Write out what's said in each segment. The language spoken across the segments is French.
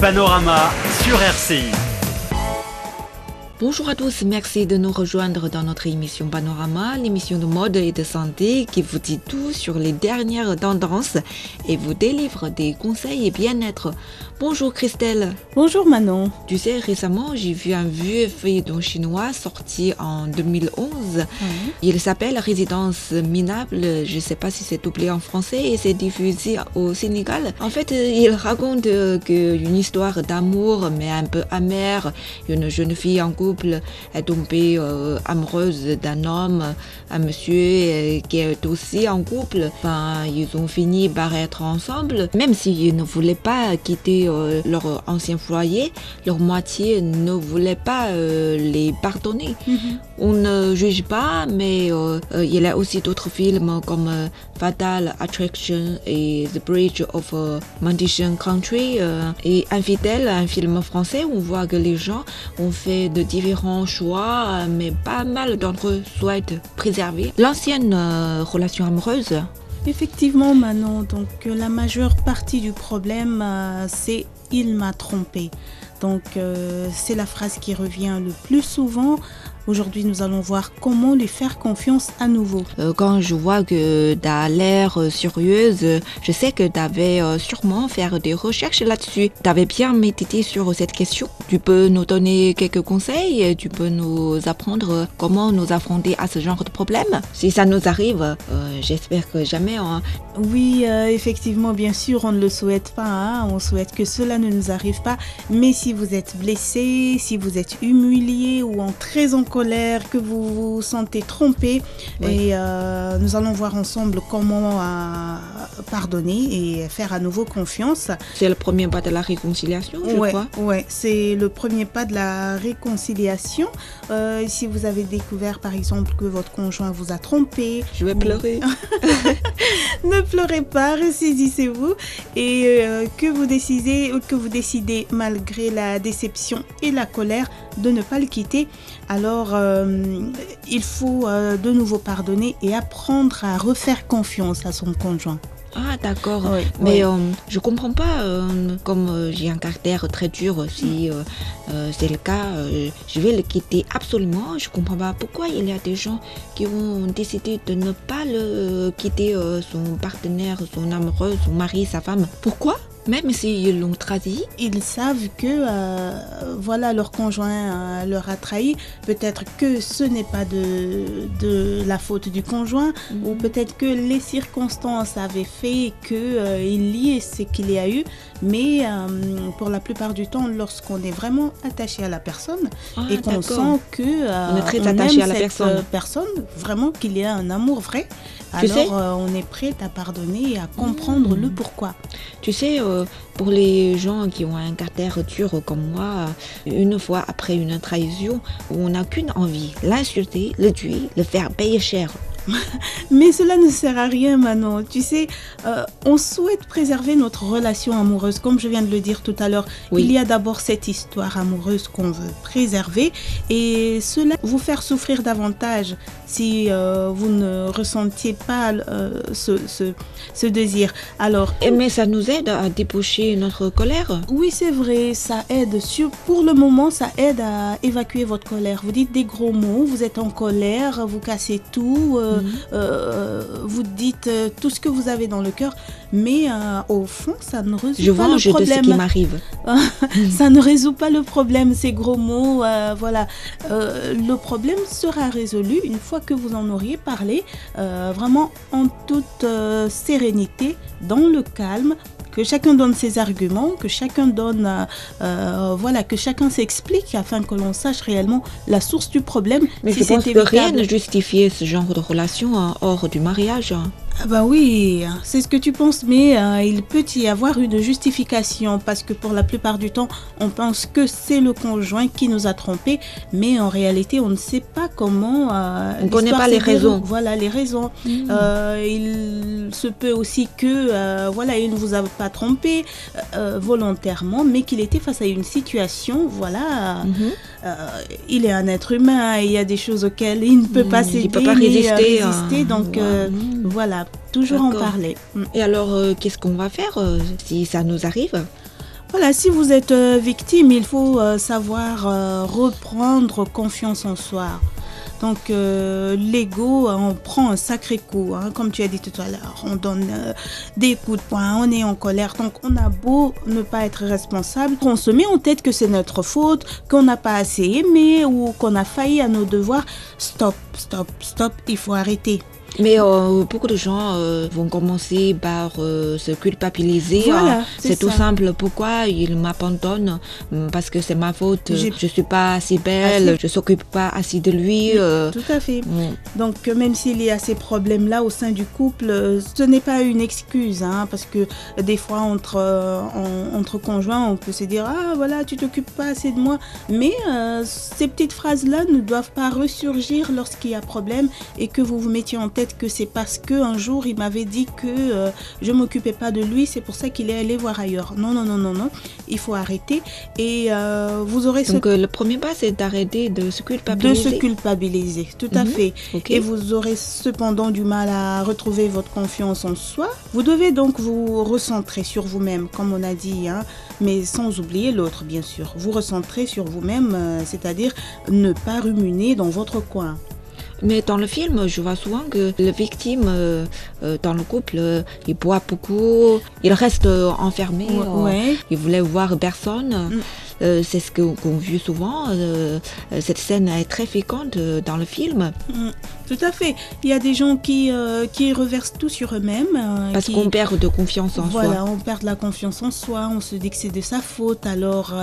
Panorama sur RCI. Bonjour à tous, merci de nous rejoindre dans notre émission Panorama, l'émission de mode et de santé qui vous dit tout sur les dernières tendances et vous délivre des conseils et bien-être. Bonjour Christelle. Bonjour Manon. Tu sais, récemment, j'ai vu un vieux feuilleton chinois sorti en 2011. Il s'appelle Résidence minable. Je ne sais pas si c'est doublé en français et c'est diffusé au Sénégal. En fait, il raconte une histoire d'amour, mais un peu amère. Une jeune fille en couple est tombée euh, amoureuse d'un homme, un monsieur euh, qui est aussi en couple. Enfin, ils ont fini par être ensemble, même s'ils ne voulaient pas quitter euh, leur ancien foyer, leur moitié ne voulait pas euh, les pardonner. Mhm. On ne juge pas, mais il y a aussi d'autres films comme Fatal Attraction et The Bridge of Mandition Country et Infidèle, un film français où on voit que les gens ont fait de différents choix, mais pas mal d'entre eux souhaitent préserver l'ancienne relation amoureuse. Effectivement, Manon, donc la majeure partie du problème, euh, c'est il m'a trompé. Donc euh, c'est la phrase qui revient le plus souvent Aujourd'hui, nous allons voir comment lui faire confiance à nouveau. Euh, quand je vois que tu as l'air euh, sérieuse, je sais que tu avais euh, sûrement faire des recherches là-dessus. Tu avais bien médité sur cette question. Tu peux nous donner quelques conseils, tu peux nous apprendre comment nous affronter à ce genre de problème? Si ça nous arrive, j'espère que jamais. Hein. Oui, effectivement, bien sûr, on ne le souhaite pas. Hein. On souhaite que cela ne nous arrive pas. Mais si vous êtes blessé, si vous êtes humilié ou en très que vous vous sentez trompé. Et euh, nous allons voir ensemble comment euh, pardonner et faire à nouveau confiance. C'est le premier pas de la réconciliation, je ouais, crois. Oui, c'est le premier pas de la réconciliation. Euh, si vous avez découvert, par exemple, que votre conjoint vous a trompé. Je vais pleurer. ne pleurez pas, ressaisissez-vous. Et que vous décidez, que vous décidez, malgré la déception et la colère, de ne pas le quitter, alors euh, il faut euh, de nouveau pardonner et apprendre à refaire confiance à son conjoint. Ah d'accord, mais euh, je comprends pas, comme j'ai un caractère très dur, si c'est le cas, je vais le quitter absolument. Je comprends pas pourquoi il y a des gens qui ont décidé de ne pas le quitter, son partenaire, son amoureux, son mari, sa femme. Pourquoi? Même s'ils l'ont trahi Ils savent que euh, voilà leur conjoint euh, leur a trahi. Peut-être que ce n'est pas de, de la faute du conjoint mhm. ou peut-être que les circonstances avaient fait qu'il euh, y ait ce qu'il y a eu. Mais pour la plupart du temps, lorsqu'on est vraiment attaché à la personne ah, et qu'on sent que on est très attaché à la personne. personne, vraiment qu'il y a un amour vrai, alors on est prêt à pardonner et à comprendre le pourquoi. Tu sais, pour les gens qui ont un caractère dur comme moi, une fois après une trahison, on n'a qu'une envie, l'insulter, le tuer, le faire payer cher. Mais cela ne sert à rien, Manon. Tu sais, euh, on souhaite préserver notre relation amoureuse. Comme je viens de le dire tout à l'heure, il y a d'abord cette histoire amoureuse qu'on veut préserver et cela vous faire souffrir davantage si euh, vous ne ressentiez pas euh, ce, ce, désir. Alors, mais ça nous aide à déboucher notre colère. Oui, c'est vrai, ça aide. Pour le moment, ça aide à évacuer votre colère. Vous dites des gros mots, vous êtes en colère, vous cassez tout. Mhm. Euh, vous dites euh, tout ce que vous avez dans le cœur, mais euh, au fond, ça ne résout je pas le problème. ce qui m'arrive. ça ne résout pas le problème, ces gros mots. voilà. le problème sera résolu une fois que vous en auriez parlé, vraiment en toute sérénité, dans le calme, que chacun donne ses arguments, que chacun donne, euh, euh, voilà, que chacun s'explique afin que l'on sache réellement la source du problème. Mais si je pense que rien ne justifie ce genre de relation hein, hors du mariage. Hein. Ah bah oui, c'est ce que tu penses, mais euh, il peut y avoir une justification parce que pour la plupart du temps, on pense que c'est le conjoint qui nous a trompés, mais en réalité, on ne sait pas comment. Euh, on ne connaît pas les raisons. Voilà les raisons. Mmh. Euh, il se peut aussi que voilà, il ne vous a pas trompé volontairement, mais qu'il était face à une situation, voilà. Mmh. Il est un être humain, il y a des choses auxquelles il ne peut pas s'aider, il peut pas résister. résister donc voilà toujours en parler. Mm. Et alors, euh, qu'est-ce qu'on va faire euh, si ça nous arrive? Voilà, si vous êtes euh, victime, il faut euh, savoir euh, reprendre confiance en soi. Donc euh, l'ego, euh, on prend un sacré coup, hein, comme tu as dit tout à l'heure. On donne euh, des coups de poing, on est en colère. Donc on a beau ne pas être responsable, on se met en tête que c'est notre faute, qu'on n'a pas assez aimé ou qu'on a failli à nos devoirs. Stop, stop, stop, il faut arrêter. Mais euh, beaucoup de gens euh, vont commencer par euh, se culpabiliser. Voilà, hein. c'est tout simple. Pourquoi il m'abandonne Hum, Parce que c'est ma faute. Je suis pas assez belle. Assez- Je s'occupe pas assez de lui. euh, Tout à fait. hum. Donc même s'il y a ces problèmes-là au sein du couple, ce n'est pas une excuse, hein, parce que des fois entre, en- entre conjoints, on peut se dire ah voilà tu t'occupes pas assez de moi, mais ces petites phrases-là ne doivent pas ressurgir lorsqu'il y a problème et que vous vous mettiez en tête que c'est parce que un jour il m'avait dit que euh, je m'occupais pas de lui, c'est pour ça qu'il est allé voir ailleurs. Non non non non non, il faut arrêter et euh, vous aurez ce Donc euh, le premier pas, c'est d'arrêter de se de culpabiliser. se culpabiliser, tout à Mhm. fait. Et vous aurez cependant du mal à retrouver votre confiance en soi. Vous devez donc vous recentrer sur vous-même, comme on a dit, hein, mais sans oublier l'autre, bien sûr. Vous recentrer sur vous-même, euh, c'est-à-dire ne pas ruminer dans votre coin. Mais dans le film, je vois souvent que la victime euh, euh, dans le couple, il boit beaucoup, il reste enfermé. Ouais. Il voulait voir personne. Mm. Euh, c'est ce qu'on vit souvent. euh, euh, cette scène est très fréquente euh, dans le film Mm, Tout à fait. Il y a des gens qui, qui reversent tout sur eux-mêmes. euh, parce qu'on perd de confiance en Voilà, soi. on perd de la confiance en soi, on se dit que c'est de sa faute, alors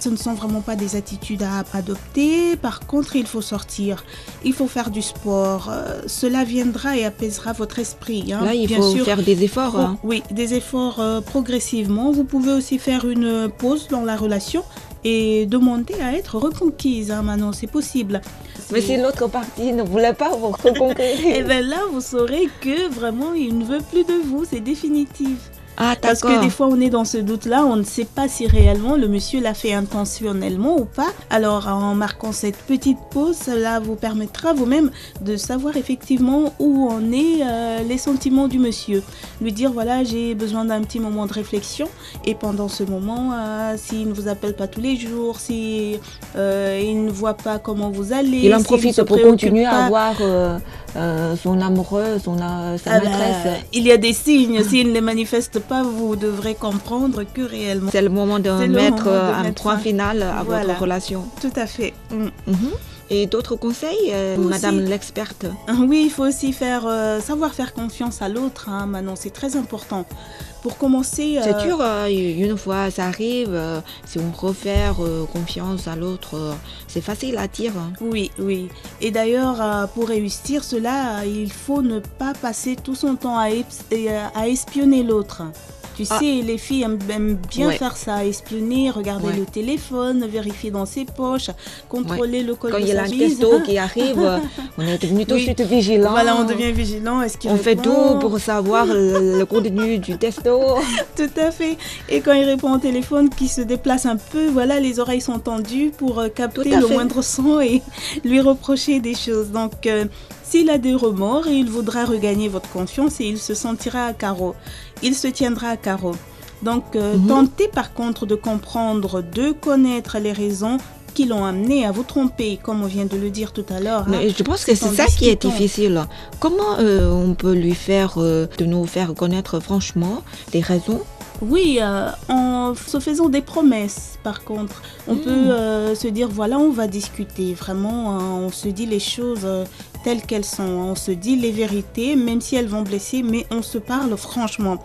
ce ne sont vraiment pas des attitudes à adopter. Par contre, il faut sortir, il faut faire du sport, cela viendra et apaisera votre esprit. hein. Là, il Bien faut sûr, faire des efforts. pro- hein. Oui, des efforts progressivement. Vous pouvez aussi faire une pause dans la relation et demander à être reconquise. Hein, Manon, c'est possible. Mais si l'autre partie ne voulait pas vous reconquérir. Et bien là, vous saurez que vraiment, il ne veut plus de vous, c'est définitif. Ah, Parce que des fois, on est dans ce doute-là, on ne sait pas si réellement le monsieur l'a fait intentionnellement ou pas. Alors, en marquant cette petite pause, cela vous permettra vous-même de savoir effectivement où en est euh, les sentiments du monsieur. Lui dire, voilà, j'ai besoin d'un petit moment de réflexion. Et pendant ce moment, euh, s'il ne vous appelle pas tous les jours, si euh, il ne voit pas comment vous allez, Il en s'il profite pour continuer pas, à voir euh, son amoureux, son, sa ah bah, maîtresse. il y a des signes. S'il ne les manifeste pas, vous devrez comprendre que réellement. C'est le moment de le mettre moment de euh, un point fin. final à Voilà. votre relation. Tout à fait. Mm. Mhm. Et d'autres conseils, euh. Madame l'experte? Oui, il faut aussi faire, euh, savoir faire confiance à l'autre, hein, Manon, c'est très important. Pour commencer, C'est euh, dur, euh, une fois ça arrive, euh, si on refait euh, confiance à l'autre, c'est facile à dire. hein. Oui, oui. Et d'ailleurs, pour réussir cela, il faut ne pas passer tout son temps à espionner l'autre. Tu Ah. sais, les filles aiment, aiment bien Ouais. faire ça, espionner, regarder Ouais. le téléphone, vérifier dans ses poches, contrôler le col Quand de il y a un testo qui arrive, euh, on est devenu tout de Oui. suite vigilant. Voilà, on devient vigilant. Est-ce qu'il On fait tout pour savoir le, le contenu du testo. Tout à fait. Et quand il répond au téléphone, qui se déplace un peu, voilà, les oreilles sont tendues pour euh, capter le fait. moindre son et lui reprocher des choses. Donc, euh, s'il a des remords, il voudra regagner votre confiance et il se sentira à carreau. Il se tiendra à carreau. Donc, euh, Mhm. tentez par contre de comprendre, de connaître les raisons qui l'ont amené à vous tromper, comme on vient de le dire tout à l'heure. hein. Je pense que C'est ça qui est difficile. Comment euh, on peut lui faire, euh, de nous faire connaître franchement les raisons? Oui, euh, en se faisant des promesses, par contre. On Mm. peut euh, se dire, voilà, on va discuter. Vraiment, on se dit les choses telles qu'elles sont. On se dit les vérités, même si elles vont blesser, mais on se parle franchement.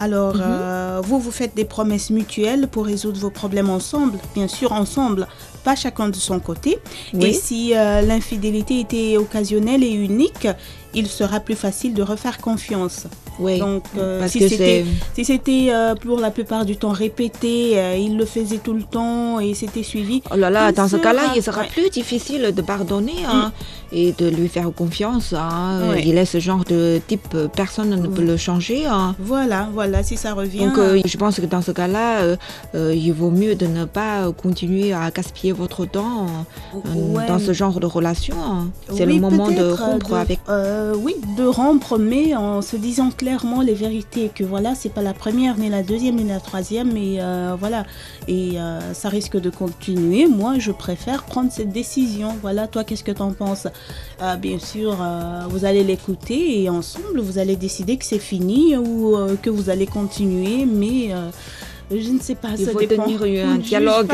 Alors, Mhm. euh, vous, vous faites des promesses mutuelles pour résoudre vos problèmes ensemble, bien sûr ensemble, pas chacun de son côté. Et Oui. si euh, l'infidélité était occasionnelle et unique, il sera plus facile de refaire confiance. Oui. Donc, euh, Parce si c'était si euh, pour la plupart du temps répété, euh, il le faisait tout le temps et c'était suivi. Oh là là, dans ce cas-là, il sera ouais. plus difficile de pardonner hein, et de lui faire confiance. hein. Ouais. Il est ce genre de type, personne ne peut le changer. hein. Voilà, voilà, si ça revient. Donc, je pense que dans ce cas-là, il vaut mieux de ne pas continuer à gaspiller votre temps euh, ouais, dans ce genre de relation. hein. C'est oui, le moment de rompre de- avec. euh, oui, de rompre, mais en se disant clairement les vérités, que voilà, c'est pas la première, ni la deuxième, ni la troisième, et euh, voilà, et euh, ça risque de continuer. Moi, je préfère prendre cette décision. Voilà, toi, qu'est-ce que tu en penses Bien sûr, vous allez l'écouter et ensemble, vous allez décider que c'est fini ou que vous allez continuer, mais je ne sais pas, Il ça faut dépend. tenir un dialogue.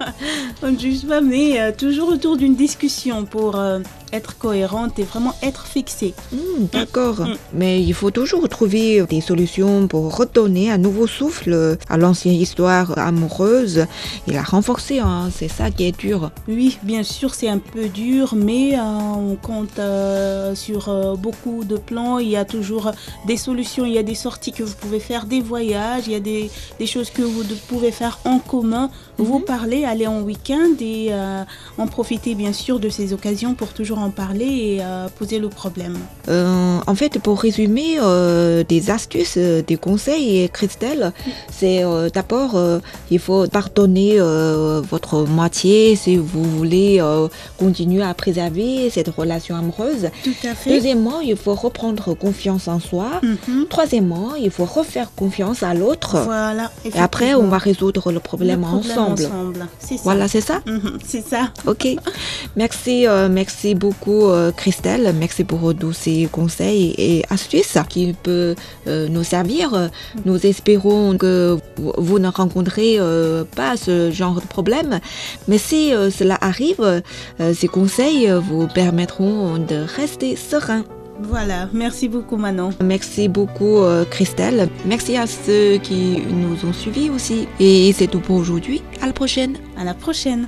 On ne juge pas, mais euh, toujours autour d'une discussion pour euh, être cohérente et vraiment être fixée. Hmm, D'accord. Mm. Mais il faut toujours trouver des solutions pour redonner un nouveau souffle à l'ancienne histoire amoureuse et la renforcer. hein. C'est ça qui est dur. Oui, bien sûr, c'est un peu dur, mais euh, on compte euh, sur euh, beaucoup de plans. Il y a toujours des solutions, il y a des sorties que vous pouvez faire, des voyages, il y a des, des choses que vous pouvez faire en commun. Vous parler, aller en week-end et en profiter bien sûr de ces occasions pour toujours en parler et euh, poser le problème. Euh, en fait, pour résumer, euh, des astuces, des conseils, et Christelle, c'est d'abord, il faut pardonner votre moitié si vous voulez continuer à préserver cette relation amoureuse. Tout à fait. Deuxièmement, il faut reprendre confiance en soi. Mhm. Troisièmement, il faut refaire confiance à l'autre. Voilà. Et après, on va résoudre le problème, Le problème ensemble. ensemble. Ça. Voilà, c'est ça Mhm, C'est ça. Ok. Merci, merci beaucoup, euh, Christelle. Merci pour tous ces conseils et astuces qui peuvent euh, nous servir. Nous espérons que vous- ne rencontrez euh, pas ce genre de problème. Mais si cela arrive, ces conseils vous permettront de rester serein. Voilà. Merci beaucoup, Manon. Merci beaucoup, euh, Christelle. Merci à ceux qui nous ont suivis aussi. Et c'est tout pour aujourd'hui. À la prochaine. À la prochaine.